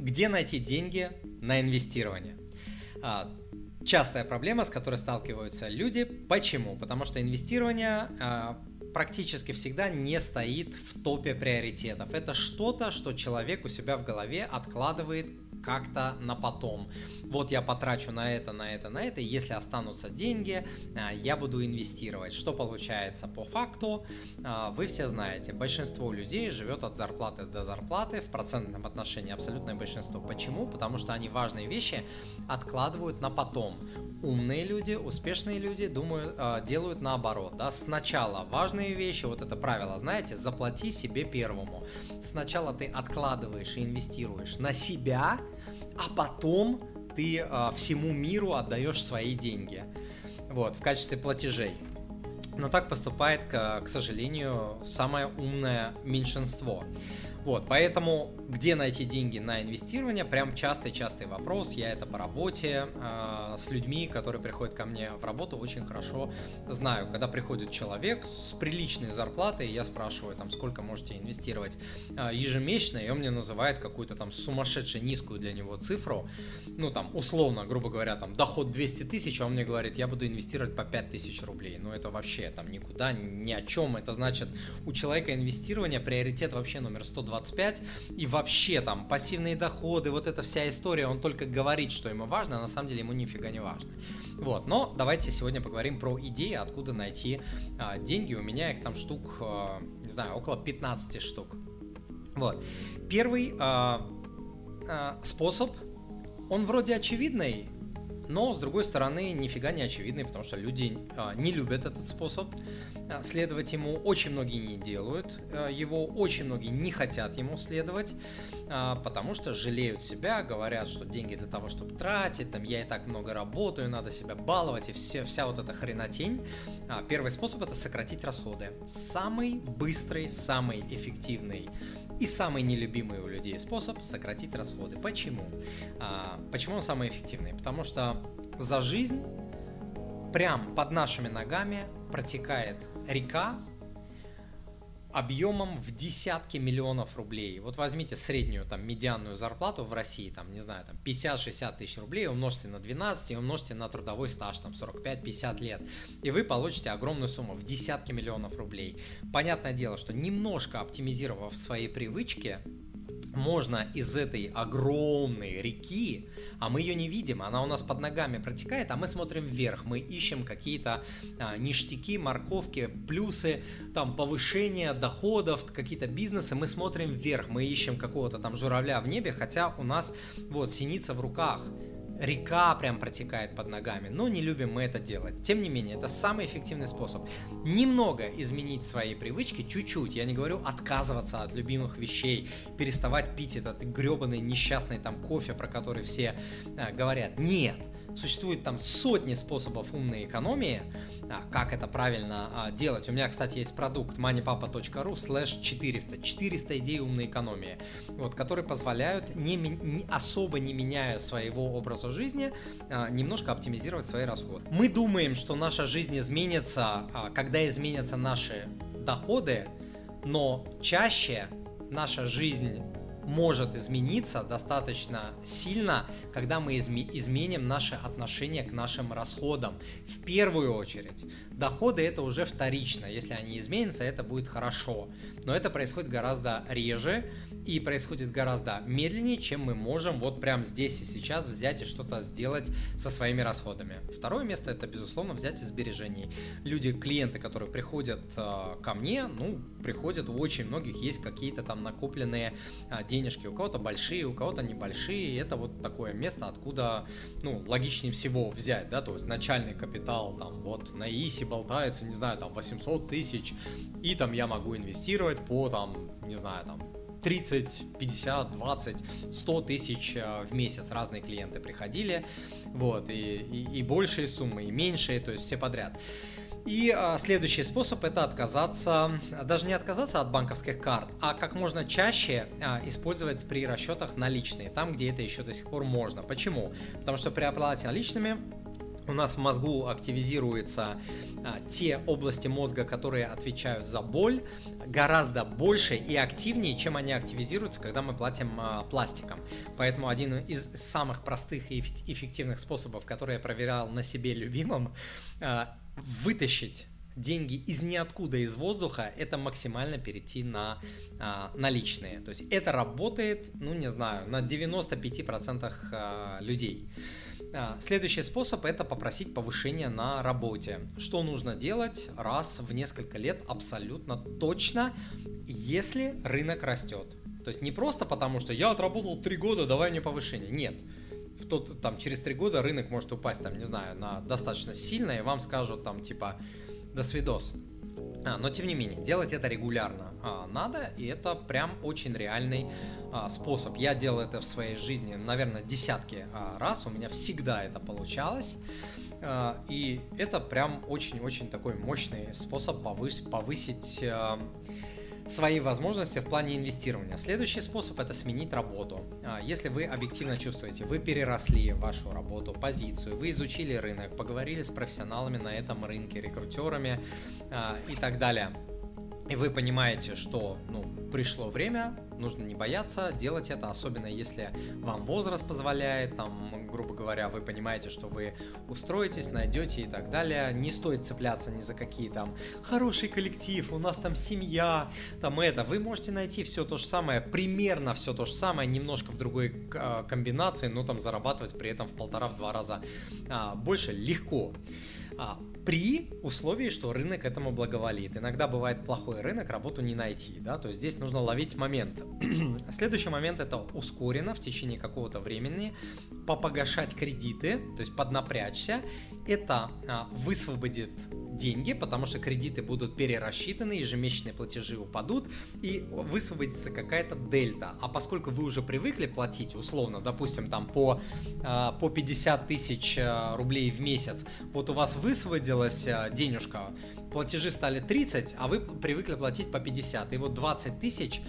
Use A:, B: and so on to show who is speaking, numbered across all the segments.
A: Где найти деньги на инвестирование? А, частая проблема, с которой сталкиваются люди. Почему? Потому что инвестирование а, практически всегда не стоит в топе приоритетов. Это что-то, что человек у себя в голове откладывает как-то на потом. Вот я потрачу на это, на это, на это, если останутся деньги, а, я буду инвестировать. Что получается по факту? А, вы все знаете, большинство людей живет от зарплаты до зарплаты в процентном отношении абсолютное большинство. Почему? Потому что они важные вещи откладывают на потом. Умные люди, успешные люди думают, а, делают наоборот. Да? Сначала важные вещи, вот это правило, знаете, заплати себе первому. Сначала ты откладываешь и инвестируешь на себя, а потом ты э, всему миру отдаешь свои деньги. Вот, в качестве платежей. Но так поступает, к, к сожалению, самое умное меньшинство. Вот, поэтому где найти деньги на инвестирование, прям частый-частый вопрос. Я это по работе э, с людьми, которые приходят ко мне в работу, очень хорошо знаю. Когда приходит человек с приличной зарплатой, я спрашиваю, там, сколько можете инвестировать э, ежемесячно, и он мне называет какую-то там сумасшедшую низкую для него цифру. Ну, там, условно, грубо говоря, там, доход 200 тысяч, а он мне говорит, я буду инвестировать по 5 тысяч рублей. Ну, это вообще там никуда, ни о чем. Это значит, у человека инвестирование приоритет вообще номер 125, и вообще там пассивные доходы, вот эта вся история, он только говорит, что ему важно, а на самом деле ему нифига не важно. Вот, но давайте сегодня поговорим про идеи, откуда найти а, деньги. У меня их там штук, а, не знаю, около 15 штук. Вот. Первый а, а, способ, он вроде очевидный, но, с другой стороны, нифига не очевидный, потому что люди а, не любят этот способ, а, следовать ему очень многие не делают, а, его очень многие не хотят ему следовать, потому что жалеют себя, говорят, что деньги для того, чтобы тратить, там, я и так много работаю, надо себя баловать, и все, вся вот эта хренотень. Первый способ – это сократить расходы. Самый быстрый, самый эффективный и самый нелюбимый у людей способ сократить расходы. Почему? А, почему он самый эффективный? Потому что за жизнь прям под нашими ногами протекает река объемом в десятки миллионов рублей. Вот возьмите среднюю там медианную зарплату в России, там, не знаю, там 50-60 тысяч рублей, умножьте на 12 и умножьте на трудовой стаж, там 45-50 лет, и вы получите огромную сумму в десятки миллионов рублей. Понятное дело, что немножко оптимизировав свои привычки, можно из этой огромной реки, а мы ее не видим, она у нас под ногами протекает, а мы смотрим вверх, мы ищем какие-то а, ништяки, морковки, плюсы, там повышение доходов, какие-то бизнесы, мы смотрим вверх, мы ищем какого-то там журавля в небе, хотя у нас вот синица в руках река прям протекает под ногами, но не любим мы это делать. Тем не менее, это самый эффективный способ. Немного изменить свои привычки, чуть-чуть, я не говорю отказываться от любимых вещей, переставать пить этот гребаный несчастный там кофе, про который все а, говорят. Нет, Существует там сотни способов умной экономии, а, как это правильно а, делать. У меня, кстати, есть продукт moneypapa.ru slash 400. 400 идей умной экономии, вот, которые позволяют, не, не, особо не меняя своего образа жизни, а, немножко оптимизировать свои расходы. Мы думаем, что наша жизнь изменится, когда изменятся наши доходы, но чаще наша жизнь может измениться достаточно сильно, когда мы изме- изменим наше отношение к нашим расходам. В первую очередь, доходы это уже вторично. Если они изменятся, это будет хорошо. Но это происходит гораздо реже и происходит гораздо медленнее, чем мы можем вот прямо здесь и сейчас взять и что-то сделать со своими расходами. Второе место это, безусловно, взять из сбережений. Люди, клиенты, которые приходят э, ко мне, ну, приходят, у очень многих есть какие-то там накопленные э, денежки, у кого-то большие, у кого-то небольшие, это вот такое место, откуда, ну, логичнее всего взять, да, то есть начальный капитал там вот на ИСе болтается, не знаю, там 800 тысяч, и там я могу инвестировать по там, не знаю, там 30, 50, 20, 100 тысяч э, в месяц разные клиенты приходили, вот, и, и, и большие суммы, и меньшие, то есть все подряд. И а, следующий способ это отказаться, даже не отказаться от банковских карт, а как можно чаще а, использовать при расчетах наличные, там, где это еще до сих пор можно. Почему? Потому что при оплате наличными у нас в мозгу активизируются а, те области мозга, которые отвечают за боль, гораздо больше и активнее, чем они активизируются, когда мы платим а, пластиком. Поэтому один из самых простых и эффективных способов, который я проверял на себе любимом, а, вытащить деньги из ниоткуда, из воздуха, это максимально перейти на а, наличные. То есть это работает, ну не знаю, на 95% а, людей. А, следующий способ это попросить повышения на работе. Что нужно делать раз в несколько лет абсолютно точно, если рынок растет. То есть не просто потому, что я отработал 3 года, давай мне повышение. Нет. В тот, там, через 3 года рынок может упасть, там, не знаю, на достаточно сильно, и вам скажут там типа до свидос. А, но тем не менее, делать это регулярно а, надо, и это прям очень реальный а, способ. Я делал это в своей жизни, наверное, десятки а, раз, у меня всегда это получалось. А, и это прям очень-очень такой мощный способ повысить, повысить а, свои возможности в плане инвестирования. Следующий способ это сменить работу. А, если вы объективно чувствуете, вы переросли вашу работу, позицию, вы изучили рынок, поговорили с профессионалами на этом рынке, рекрутерами а, и так далее и вы понимаете, что ну, пришло время, нужно не бояться делать это, особенно если вам возраст позволяет, там, грубо говоря, вы понимаете, что вы устроитесь, найдете и так далее. Не стоит цепляться ни за какие там хороший коллектив, у нас там семья, там это. Вы можете найти все то же самое, примерно все то же самое, немножко в другой а, комбинации, но там зарабатывать при этом в полтора-два раза а, больше легко. При условии, что рынок этому благоволит. Иногда бывает плохой рынок, работу не найти, да, то есть здесь нужно ловить момент. Следующий момент это ускоренно в течение какого-то времени попогашать кредиты, то есть поднапрячься. Это а, высвободит деньги, потому что кредиты будут перерасчитаны, ежемесячные платежи упадут, и высвободится какая-то дельта. А поскольку вы уже привыкли платить, условно, допустим, там по, а, по 50 тысяч а, рублей в месяц, вот у вас высвободилась а, денежка, платежи стали 30, а вы привыкли платить по 50. И вот 20 тысяч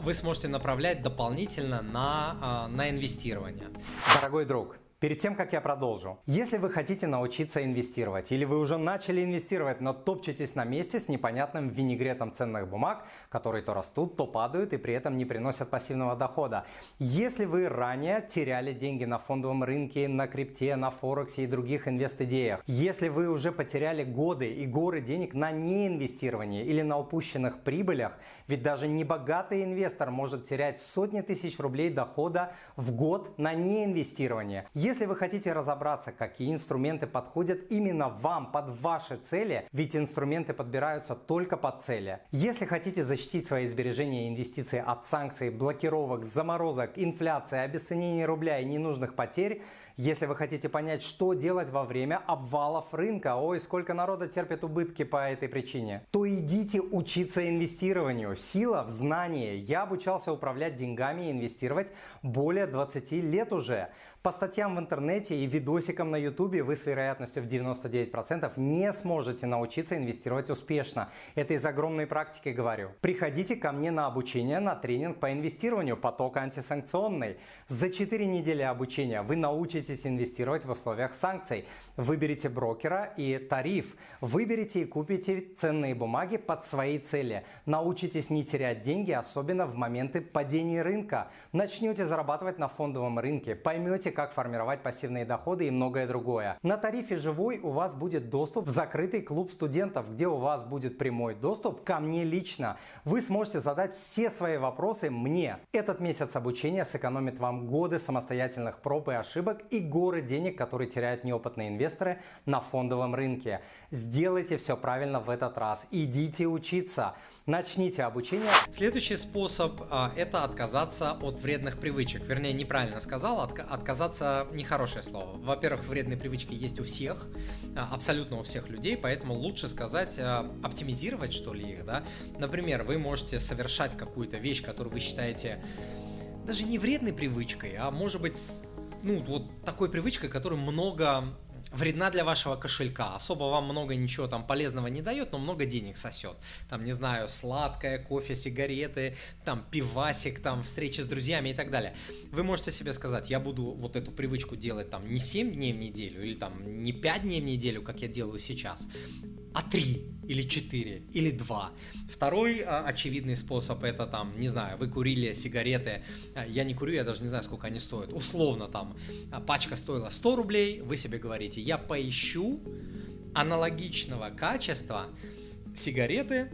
A: вы сможете направлять дополнительно на, на инвестирование.
B: Дорогой друг, Перед тем, как я продолжу, если вы хотите научиться инвестировать или вы уже начали инвестировать, но топчетесь на месте с непонятным винегретом ценных бумаг, которые то растут, то падают и при этом не приносят пассивного дохода. Если вы ранее теряли деньги на фондовом рынке, на крипте, на форексе и других инвест-идеях, если вы уже потеряли годы и горы денег на неинвестирование или на упущенных прибылях, ведь даже небогатый инвестор может терять сотни тысяч рублей дохода в год на неинвестирование. Если вы хотите разобраться, какие инструменты подходят именно вам, под ваши цели, ведь инструменты подбираются только под цели. Если хотите защитить свои сбережения и инвестиции от санкций, блокировок, заморозок, инфляции, обесценения рубля и ненужных потерь, если вы хотите понять, что делать во время обвалов рынка, ой, сколько народа терпит убытки по этой причине, то идите учиться инвестированию. Сила в знании. Я обучался управлять деньгами и инвестировать более 20 лет уже. По статьям в интернете и видосикам на ютубе вы с вероятностью в 99% не сможете научиться инвестировать успешно. Это из огромной практики говорю. Приходите ко мне на обучение на тренинг по инвестированию поток антисанкционный. За 4 недели обучения вы научитесь инвестировать в условиях санкций. Выберите брокера и тариф. Выберите и купите ценные бумаги под свои цели. Научитесь не терять деньги, особенно в моменты падения рынка. Начнете зарабатывать на фондовом рынке. Поймете, как формировать пассивные доходы и многое другое. На тарифе «Живой» у вас будет доступ в закрытый клуб студентов, где у вас будет прямой доступ ко мне лично. Вы сможете задать все свои вопросы мне. Этот месяц обучения сэкономит вам годы самостоятельных проб и ошибок и горы денег, которые теряют неопытные инвесторы на фондовом рынке. Сделайте все правильно в этот раз. Идите учиться. Начните обучение.
A: Следующий способ а, это отказаться от вредных привычек. Вернее, неправильно сказал, отка- отказаться нехорошее слово. Во-первых, вредные привычки есть у всех, а, абсолютно у всех людей, поэтому лучше сказать а, оптимизировать что ли их, да. Например, вы можете совершать какую-то вещь, которую вы считаете даже не вредной привычкой, а может быть, ну вот такой привычкой, которую много вредна для вашего кошелька. Особо вам много ничего там полезного не дает, но много денег сосет. Там, не знаю, сладкое, кофе, сигареты, там пивасик, там встречи с друзьями и так далее. Вы можете себе сказать, я буду вот эту привычку делать там не 7 дней в неделю или там не 5 дней в неделю, как я делаю сейчас, а 3 или 4 или 2. Второй а, очевидный способ это там, не знаю, вы курили сигареты, а, я не курю, я даже не знаю, сколько они стоят. Условно там а, пачка стоила 100 рублей, вы себе говорите, я поищу аналогичного качества сигареты,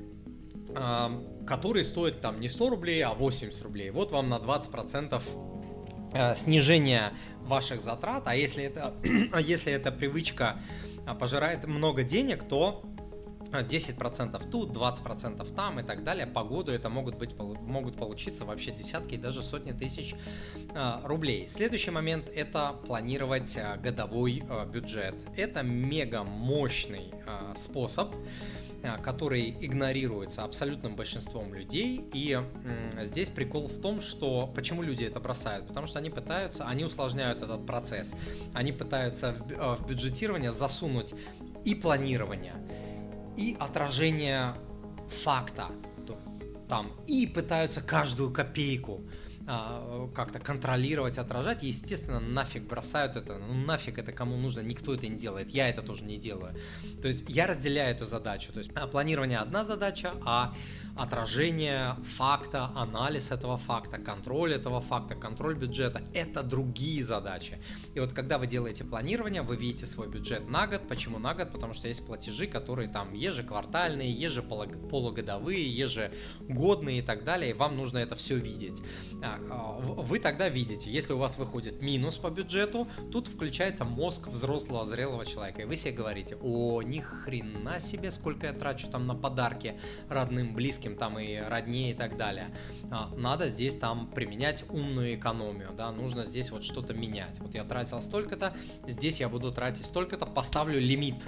A: а, которые стоят там не 100 рублей, а 80 рублей. Вот вам на 20% а, снижение ваших затрат, а если это, если эта привычка пожирает много денег, то 10% тут, 20% там и так далее. По году это могут, быть, могут получиться вообще десятки и даже сотни тысяч э, рублей. Следующий момент это планировать э, годовой э, бюджет. Это мега мощный способ который игнорируется абсолютным большинством людей. И здесь прикол в том, что почему люди это бросают? Потому что они пытаются, они усложняют этот процесс. Они пытаются в бюджетирование засунуть и планирование, и отражение факта. Там, и пытаются каждую копейку а, как-то контролировать, отражать, естественно, нафиг бросают это, ну нафиг это кому нужно, никто это не делает, я это тоже не делаю. То есть я разделяю эту задачу, то есть а, планирование одна задача, а отражение факта, анализ этого факта, контроль этого факта, контроль бюджета – это другие задачи. И вот когда вы делаете планирование, вы видите свой бюджет на год. Почему на год? Потому что есть платежи, которые там ежеквартальные, ежеполугодовые, ежегодные и так далее, и вам нужно это все видеть. А, вы тогда видите, если у вас выходит минус по бюджету, тут включается мозг взрослого, зрелого человека, и вы себе говорите, о, ни хрена себе, сколько я трачу там на подарки родным, близким, близким там и роднее и так далее. А, надо здесь там применять умную экономию, да, нужно здесь вот что-то менять. Вот я тратил столько-то, здесь я буду тратить столько-то, поставлю лимит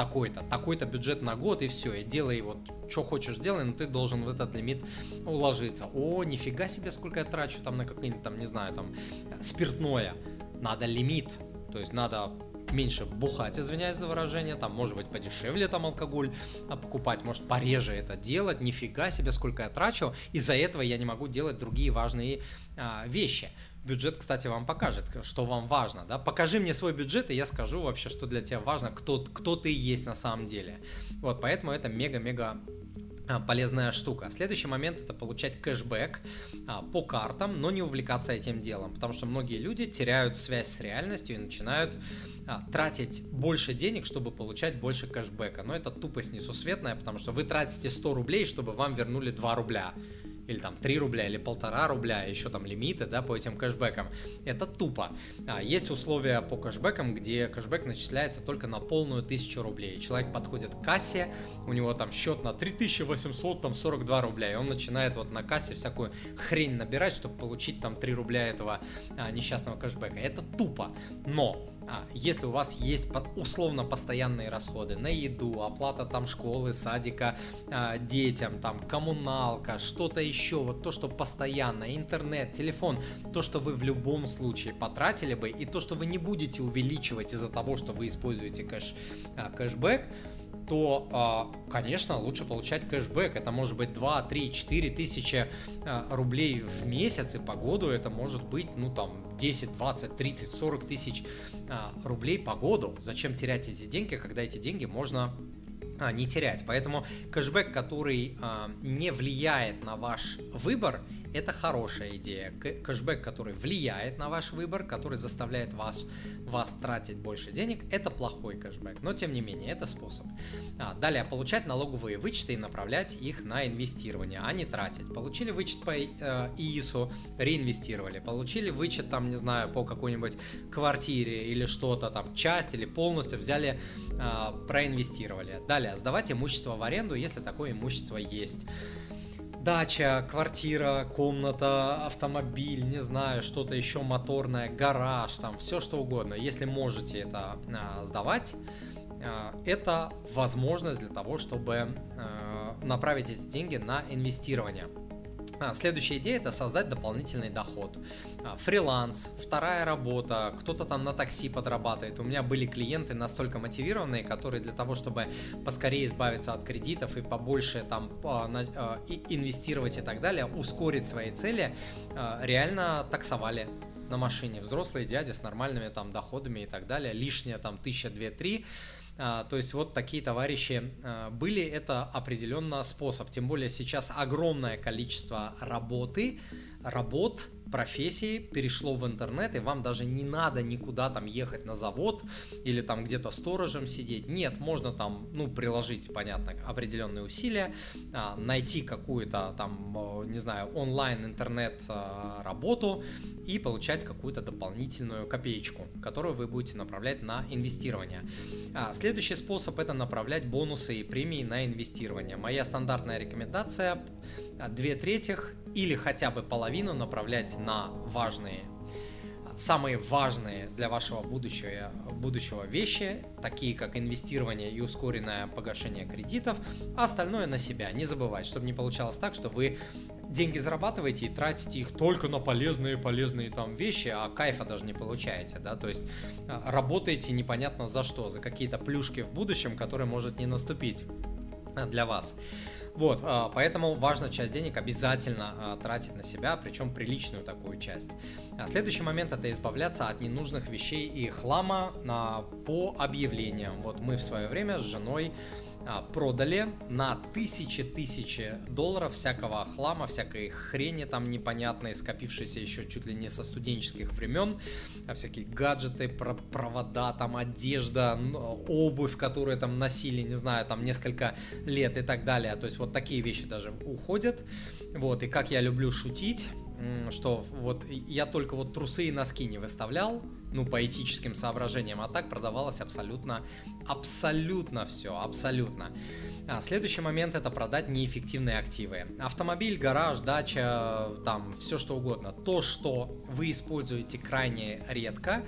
A: такой-то, такой-то бюджет на год и все, и делай вот, что хочешь делай, но ты должен в этот лимит уложиться. О, нифига себе, сколько я трачу там на какое-нибудь там, не знаю, там, спиртное. Надо лимит, то есть надо меньше бухать, извиняюсь за выражение, там, может быть, подешевле там алкоголь а, покупать, может, пореже это делать, нифига себе, сколько я трачу, из-за этого я не могу делать другие важные а, вещи. Бюджет, кстати, вам покажет, что вам важно, да, покажи мне свой бюджет, и я скажу вообще, что для тебя важно, кто, кто ты есть на самом деле. Вот, поэтому это мега-мега а, полезная штука. Следующий момент это получать кэшбэк а, по картам, но не увлекаться этим делом, потому что многие люди теряют связь с реальностью и начинают а, тратить больше денег, чтобы получать больше кэшбэка. Но это тупость несусветная, потому что вы тратите 100 рублей, чтобы вам вернули 2 рубля или там 3 рубля, или полтора рубля, еще там лимиты, да, по этим кэшбэкам. Это тупо. А, есть условия по кэшбэкам, где кэшбэк начисляется только на полную тысячу рублей. Человек подходит к кассе, у него там счет на 3800, там 42 рубля, и он начинает вот на кассе всякую хрень набирать, чтобы получить там 3 рубля этого а, несчастного кэшбэка. Это тупо. Но а, если у вас есть условно постоянные расходы на еду, оплата там школы, садика а, детям, там коммуналка, что-то еще, вот то, что постоянно, интернет, телефон, то, что вы в любом случае потратили бы, и то, что вы не будете увеличивать из-за того, что вы используете кэш, а, кэшбэк, то, а, конечно, лучше получать кэшбэк. Это может быть 2, 3, 4 тысячи а, рублей в месяц, и по году это может быть, ну, там, 10, 20, 30, 40 тысяч а, рублей по году. Зачем терять эти деньги, когда эти деньги можно не терять. Поэтому кэшбэк, который не влияет на ваш выбор, это хорошая идея. Кэшбэк, который влияет на ваш выбор, который заставляет вас, вас тратить больше денег, это плохой кэшбэк. Но тем не менее, это способ. А, далее, получать налоговые вычеты и направлять их на инвестирование, а не тратить. Получили вычет по э, ИИСу, реинвестировали. Получили вычет, там, не знаю, по какой-нибудь квартире или что-то там, часть или полностью взяли, э, проинвестировали. Далее, сдавать имущество в аренду, если такое имущество есть дача, квартира, комната, автомобиль, не знаю, что-то еще моторное, гараж, там все что угодно. Если можете это а, сдавать, а, это возможность для того, чтобы а, направить эти деньги на инвестирование. А, следующая идея это создать дополнительный доход. А, фриланс, вторая работа, кто-то там на такси подрабатывает. У меня были клиенты настолько мотивированные, которые для того, чтобы поскорее избавиться от кредитов и побольше там а, инвестировать и так далее, ускорить свои цели, реально таксовали на машине. Взрослые дяди с нормальными там доходами и так далее, лишнее там тысяча, две, три. То есть вот такие товарищи а, были, это определенно способ. Тем более сейчас огромное количество работы, работ, профессии перешло в интернет, и вам даже не надо никуда там ехать на завод или там где-то сторожем сидеть. Нет, можно там, ну, приложить, понятно, определенные усилия, а, найти какую-то там, не знаю, онлайн интернет а, работу и получать какую-то дополнительную копеечку, которую вы будете направлять на инвестирование. А, следующий способ это направлять бонусы и премии на инвестирование. Моя стандартная рекомендация две третьих или хотя бы половину направлять на важные самые важные для вашего будущего, будущего вещи, такие как инвестирование и ускоренное погашение кредитов, а остальное на себя. Не забывайте, чтобы не получалось так, что вы деньги зарабатываете и тратите их только на полезные полезные там вещи, а кайфа даже не получаете, да, то есть а, работаете непонятно за что, за какие-то плюшки в будущем, которые может не наступить а, для вас. Вот, а, поэтому важно часть денег обязательно а, тратить на себя, причем приличную такую часть. А следующий момент это избавляться от ненужных вещей и хлама по объявлениям. Вот мы в свое время с женой продали на тысячи-тысячи долларов всякого хлама, всякой хрени там непонятной, скопившейся еще чуть ли не со студенческих времен, а всякие гаджеты, провода, там одежда, обувь, которую там носили, не знаю, там несколько лет и так далее. То есть вот такие вещи даже уходят. Вот, и как я люблю шутить, что вот я только вот трусы и носки не выставлял, ну, по этическим соображениям, а так продавалось абсолютно, абсолютно все, абсолютно. А, следующий момент это продать неэффективные активы. Автомобиль, гараж, дача, там, все что угодно. То, что вы используете крайне редко,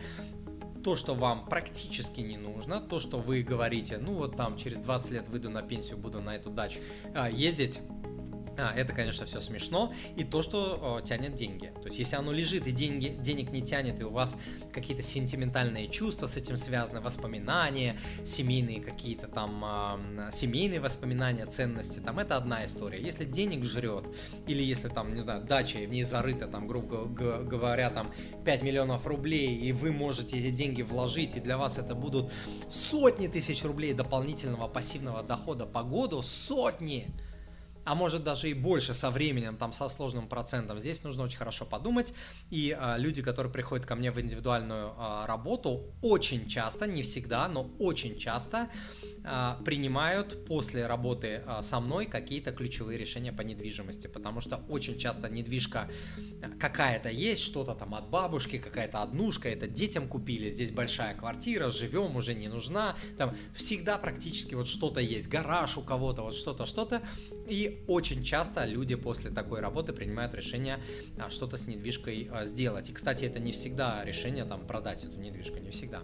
A: то, что вам практически не нужно, то, что вы говорите, ну вот там через 20 лет выйду на пенсию, буду на эту дачу а, ездить, а, это, конечно, все смешно. И то, что о, тянет деньги. То есть, если оно лежит и деньги, денег не тянет, и у вас какие-то сентиментальные чувства с этим связаны, воспоминания, семейные какие-то там, э, семейные воспоминания, ценности, там, это одна история. Если денег жрет, или если там, не знаю, дача в ней зарыта, там, грубо говоря, там, 5 миллионов рублей, и вы можете эти деньги вложить, и для вас это будут сотни тысяч рублей дополнительного пассивного дохода по году, сотни! А может даже и больше со временем, там со сложным процентом. Здесь нужно очень хорошо подумать. И а, люди, которые приходят ко мне в индивидуальную а, работу, очень часто, не всегда, но очень часто принимают после работы а, со мной какие-то ключевые решения по недвижимости, потому что очень часто недвижка какая-то есть, что-то там от бабушки, какая-то однушка, это детям купили, здесь большая квартира, живем, уже не нужна, там всегда практически вот что-то есть, гараж у кого-то, вот что-то, что-то, и очень часто люди после такой работы принимают решение а, что-то с недвижкой а, сделать. И, кстати, это не всегда решение там продать эту недвижку, не всегда.